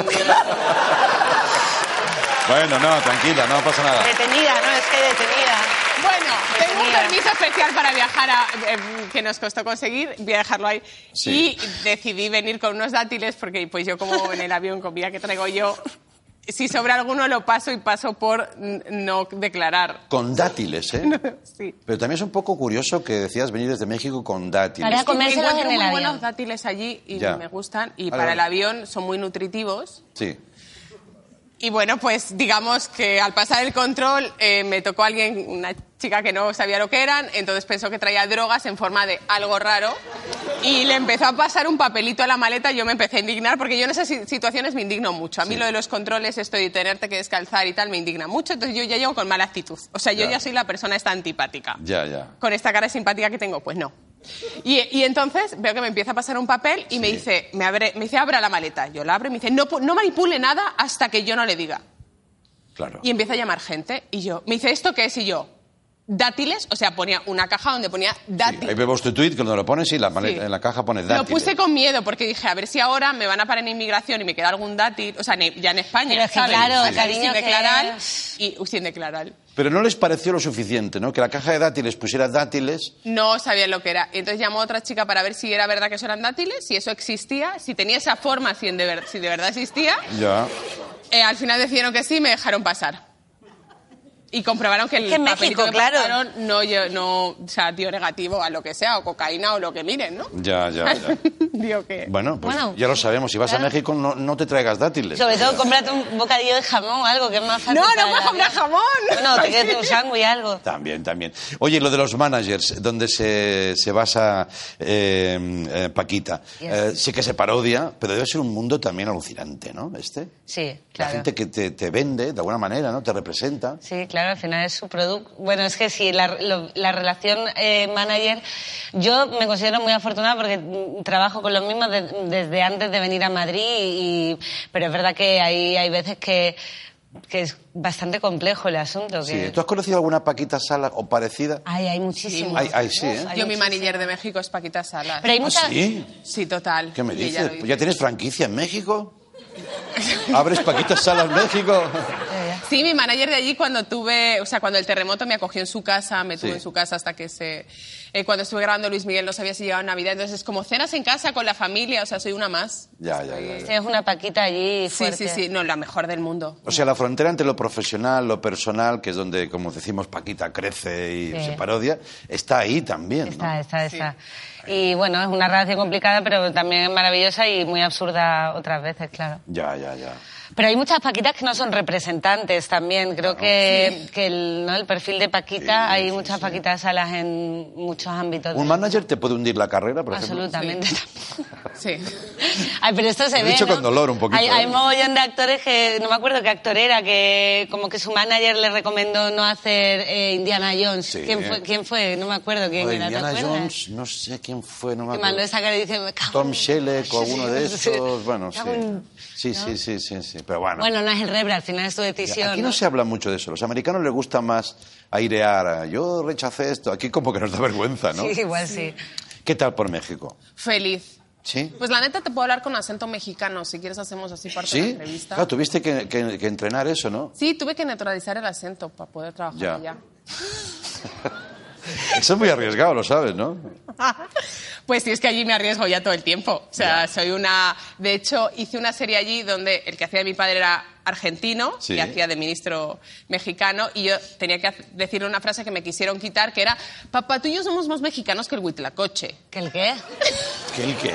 Bueno, no, tranquila, no pasa nada. Detenida, ¿no? Es que detenida. Bueno, tengo un permiso especial para viajar a- eh, que nos costó conseguir. Voy a dejarlo ahí. Sí. Y decidí venir con unos dátiles porque pues yo como en el avión con vida que traigo yo, si sobra alguno lo paso y paso por no declarar. Con dátiles, ¿eh? Sí. Pero también es un poco curioso que decías venir desde México con dátiles. Para comérselos en el muy avión. buenos dátiles allí y Ya. me gustan. Y para el avión son muy nutritivos. Sí. Y bueno, pues digamos que al pasar el control eh, me tocó alguien, una chica que no sabía lo que eran, entonces pensó que traía drogas en forma de algo raro y le empezó a pasar un papelito a la maleta y yo me empecé a indignar porque yo en esas si- situaciones me indigno mucho. A mí Sí. lo de los controles, esto de tenerte que descalzar y tal, me indigna mucho, entonces yo ya llego con mala actitud. O sea, yo Ya. ya soy la persona esta antipática. Ya, ya. Con esta cara simpática que tengo, pues no. Y, y entonces veo que me empieza a pasar un papel y me dice, me, abre, me dice, abra la maleta. Yo la abro y me dice, no, no manipule nada hasta que yo no le diga. Claro. Y empieza a llamar gente. Y yo, me dice, ¿esto qué es? Y yo, dátiles, o sea, ponía una caja donde ponía dátiles. Ahí vemos tu tweet, cuando lo pones y la male- Sí. en la caja pones Lo dátiles. puse con miedo porque dije, a ver si ahora me van a parar en inmigración y me queda algún dátil, o sea, ne- ya en España, Pero es que ¿sabes? claro, Sin cariño, que- declarar y uy, sin declarar. Pero no les pareció lo suficiente, ¿no? Que la caja de dátiles pusiera dátiles. No sabían lo que era. Entonces llamó a otra chica para ver si era verdad que eso eran dátiles, si eso existía, si tenía esa forma, si, en de, ver- si de verdad existía. Ya. Eh, al final decidieron que sí y me dejaron pasar. Y comprobaron que el Que México, que claro. pasaron no, no, o sea, dio negativo a lo que sea, o cocaína o lo que miren, ¿no? Ya, ya, ya. Digo que... Bueno, pues Bueno, ya lo sabemos. Si vas a. México, no, no te traigas dátiles. Sobre todo, cómprate un bocadillo de jamón o algo, que es más fácil. No, no la comprar jamón. Bueno, te quedes un sándwich algo. También, también. Oye, lo de los managers, donde se, se basa eh, eh, Paquita, Yes. eh, sí que se parodia, pero debe ser un mundo también alucinante, ¿no? Este. Sí, La claro. gente que te, te vende, de alguna manera, ¿no? Te representa. Sí, claro, al final es su producto. Bueno, es que sí, la, lo- la relación eh, manager, yo me considero muy afortunada porque mm, trabajo con los mismos de- desde antes de venir a Madrid, y, pero es verdad que hay, hay veces que, que es bastante complejo el asunto. Sí. Que... ¿Tú has conocido alguna Paquita Sala o parecida? Ay, hay muchísimos. Hay- hay, sí, ¿eh? Hay Yo, mi manager de México es Paquita Salas. Pero hay ¿Ah, muchas... sí? Sí, total. ¿Qué me dices? Pues. ¿Ya tienes franquicia en México? ¿Abres Paquita Sala en México? Sí, mi manager de allí cuando tuve, o sea, cuando el terremoto me acogió en su casa, me tuvo Sí. en su casa hasta que se... eh, cuando estuve grabando Luis Miguel no sabía si llegaba Navidad, entonces es como cenas en casa con la familia, o sea, soy una más. Ya, ya, ya. ya. Sí, es una paquita allí Sí, fuerte. sí, sí, no, la mejor del mundo. O sea, la frontera entre lo profesional, lo personal, que es donde, como decimos, Paquita crece y Sí. se parodia, está ahí también, ¿no? Está, está, está. Y bueno, es una relación complicada, pero también maravillosa y muy absurda otras veces, claro. Ya, ya, ya. Pero hay muchas Paquitas que no son representantes también. Creo que, que el, ¿no? el perfil de Paquita, hay muchas Paquitas Salas en muchos ámbitos. ¿Un de- manager te puede hundir la carrera, por ejemplo? Absolutamente. Sí. Ay, pero esto se Lo he ve. dicho ¿no? con dolor un poquito, Hay, hay ¿eh? mogollón de actores que, no me acuerdo qué actor era, que como que su manager le recomendó no hacer eh, Indiana Jones. Sí. ¿Quién, fue, ¿Quién fue? No me acuerdo quién era. ¿te Indiana? Jones, no sé quién fue, no me Que mandó acuerdo. esa cara y dice, "Me cago Tom en-". Shelek o alguno de Sí. estos, bueno, sí. Cago en- Sí, sí, sí, sí, sí, pero bueno. Bueno, no es el rebre, al final es tu decisión. Aquí no se habla mucho de eso. Los americanos les gusta más airear. Yo rechacé esto. Aquí como que nos da vergüenza, ¿no? Sí, igual sí. ¿Qué tal por México? Feliz. ¿Sí? Pues la neta te puedo hablar con acento mexicano, si quieres hacemos así parte de la ¿Sí? entrevista. Claro, tuviste que, que- que entrenar eso, ¿no? Sí, tuve que neutralizar el acento para poder trabajar Ya. allá. Eso es muy arriesgado, lo sabes, ¿no? Pues sí, es que allí me arriesgo ya todo el tiempo. O sea, soy una... De hecho, hice una serie allí donde el que hacía de mi padre era argentino Sí. y hacía de ministro mexicano y yo tenía que decirle una frase que me quisieron quitar que era papá, tú y yo somos más mexicanos que el huitlacoche. ¿Que el qué? ¿Qué el qué?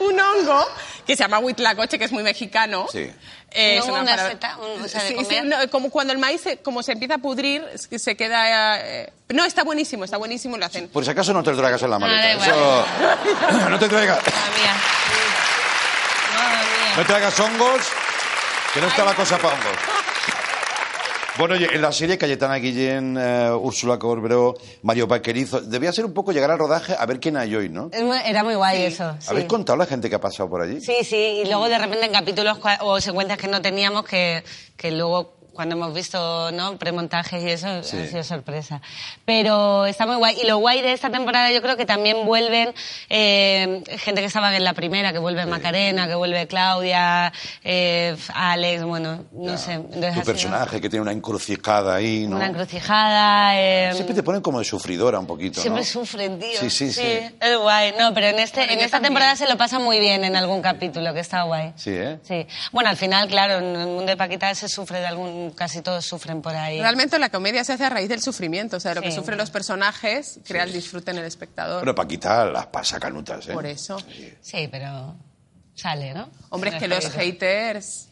Un hongo que se llama huitlacoche, que es muy mexicano. Sí. Eh, ¿Un es una una palabra- seta? Un- o sea, de Sí, comer? sí, no, como cuando el maíz se, como se empieza a pudrir, se queda... eh, No, está buenísimo, está buenísimo, lo hacen. Por si acaso no te lo traigas en la maleta. da igual. Eso... no te traigas... Madre mía. Madre mía. No te hagas hongos, que no está la cosa para hongos. Bueno, oye, en la serie Cayetana Guillén, eh, Úrsula Corberó, Mario Vaquerizo, debía ser un poco llegar al rodaje a ver quién hay hoy, ¿no? Era muy guay eso. sí. ¿Habéis contado la gente que ha pasado por allí? Sí, sí, y luego de repente en capítulos o secuencias que no teníamos que, que luego cuando hemos visto ¿no? premontajes y eso Sí. ha sido sorpresa. Pero está muy guay. Y lo guay de esta temporada yo creo que también vuelven eh, gente que estaba en la primera, que vuelve Macarena, que vuelve Claudia, eh, Alex, bueno, no sé. Entonces Tu sido personaje que tiene una encrucijada ahí, ¿no? Una encrucijada. eh, Siempre te ponen como de sufridora un poquito, Siempre ¿no? sufren, tío. Sí, sí, sí. Es guay. No, pero en, este, Bueno, en esta también. temporada se lo pasa muy bien en algún capítulo, que está guay. Sí, ¿eh? Sí. Bueno, al final, claro, en el mundo de Paquita se sufre de algún... Casi todos sufren por ahí. Realmente la comedia se hace a raíz del sufrimiento, o sea, de lo que sufren los personajes crea el disfrute en el espectador. Pero Paquita las pasa canutas, ¿eh? Por eso. Sí, pero sale, ¿no? Hombre, es que los haters...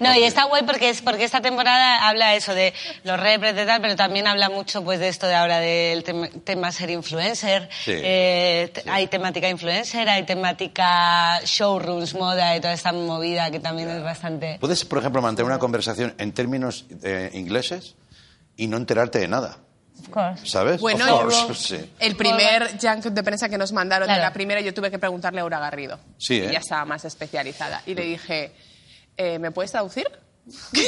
No, y está guay porque es porque esta temporada habla eso de los repres y tal, pero también habla mucho pues de esto de ahora del tem- tema ser influencer. Sí. Eh, te- Hay temática influencer, hay temática showrooms, moda y toda esta movida que también es bastante... Puedes, por ejemplo, mantener una conversación en términos eh, ingleses y no enterarte de nada, Of course. ¿sabes? Bueno, Of yo- course, sí. El primer junk de prensa que nos mandaron de Claro. la primera, yo tuve que preguntarle a Aura Garrido. Sí, ¿eh? Ella estaba más especializada. Y le dije, eh, ¿me puedes traducir?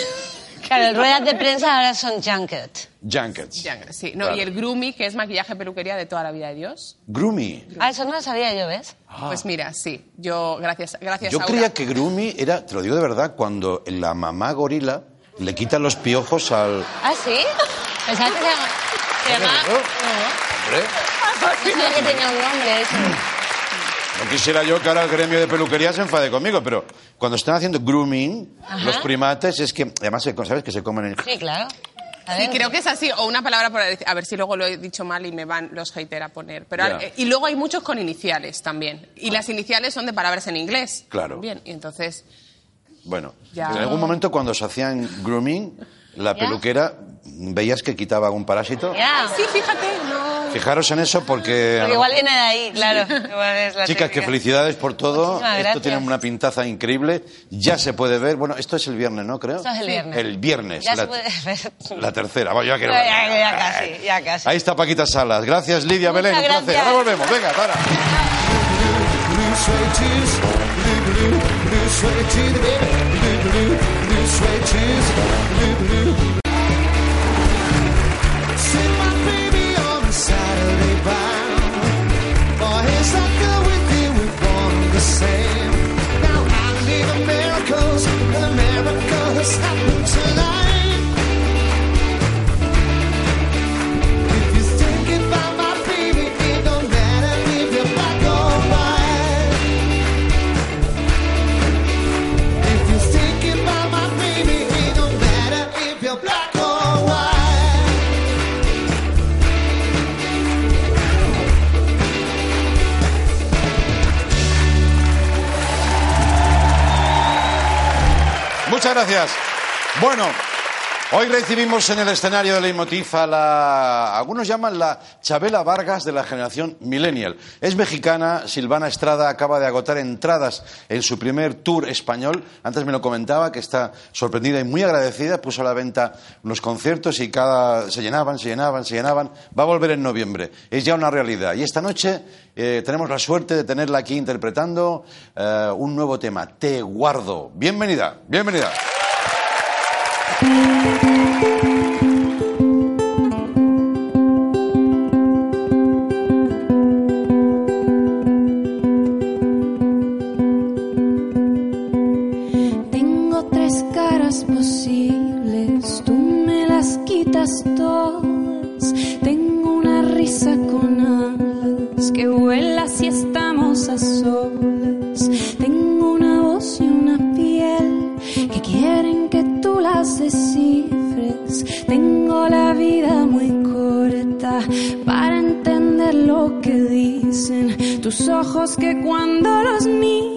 Claro, el ruedas de prensa ahora son junket. Junkets. Ya, sí. No, Claro. Y el grooming, que es maquillaje peluquería de toda la vida de Dios. Groomy. Ah, eso no lo sabía yo, ¿ves? Pues mira, sí. Yo, gracias, gracias Yo Aura. creía que Groomy era, te lo digo de verdad, cuando la mamá gorila le quita los piojos al... ¿Ah, sí? Pensaba que se llama... Se llama... Claro. No. Hombre, No sabía que tenía un nombre eso. No quisiera yo que ahora el gremio de peluquería se enfade conmigo, pero cuando están haciendo grooming, Ajá. los primates, es que, además, ¿sabes? Que se comen el... Sí, claro. Sí, creo que es así. O una palabra por decir. A ver si luego lo he dicho mal y me van los haters a poner. Pero, eh, y luego hay muchos con iniciales también. Y las iniciales son de palabras en inglés. Claro. Bien, y entonces. Bueno, Ya. en algún momento cuando se hacían grooming, la Ya. peluquera, veías que quitaba algún parásito. Ya. Sí, fíjate, no. Fijaros en eso porque... Porque igual viene de ahí, claro. Igual es la Chicas, que técnica. felicidades por todo. Muchísimas Esto gracias. tiene una pintaza increíble. Ya se puede ver. Bueno, esto es el viernes, ¿no? Creo. Esto es el viernes. El viernes. Ya la, se puede ver. la tercera. Bueno, ya quiero Ya, verla. ya, ya casi, ya casi. Ahí está Paquita Salas. Gracias, Lidia Muchas Belén. Un placer. gracias. Ahora volvemos. Venga, para. Gracias. Bueno, hoy recibimos en el escenario de Leitmotiv a la... Algunos llaman la Chabela Vargas de la generación millennial. Es mexicana, Silvana Estrada acaba de agotar entradas en su primer tour español. Antes me lo comentaba, que está sorprendida y muy agradecida. Puso a la venta unos conciertos y cada... se llenaban, se llenaban, se llenaban. Va a volver en noviembre. Es ya una realidad. Y esta noche eh, tenemos la suerte de tenerla aquí interpretando eh, un nuevo tema, Te Guardo. Bienvenida, bienvenida. Tengo una voz y una piel que quieren que tú las descifres. Tengo la vida muy corta para entender lo que dicen tus ojos que cuando los miro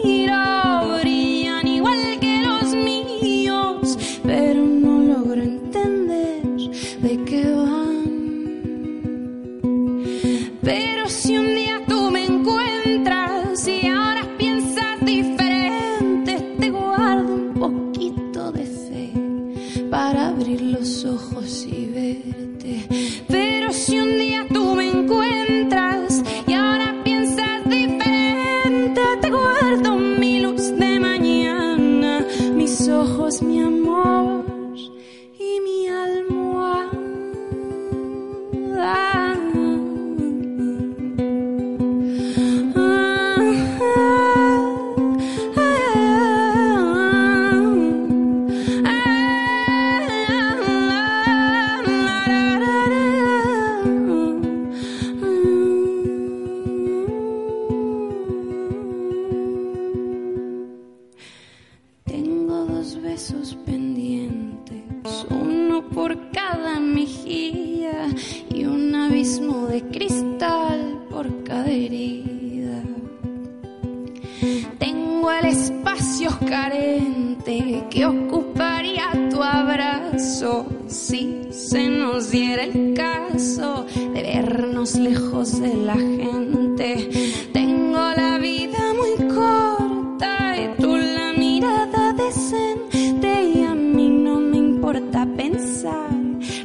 ocuparía tu abrazo si se nos diera el caso de vernos lejos de la gente. Tengo la vida muy corta y tú la mirada decente y a mí no me importa pensar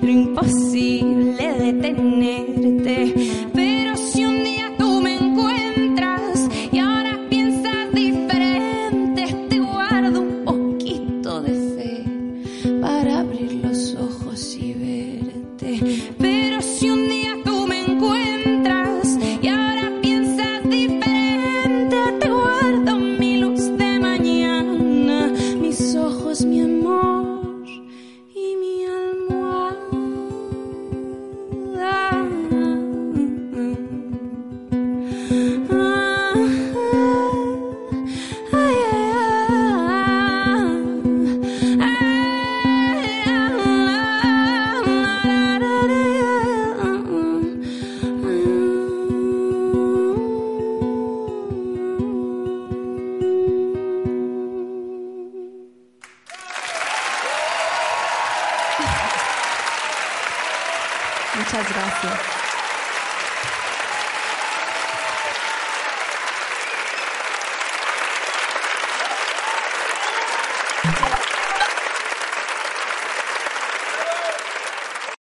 lo imposible de tenerte.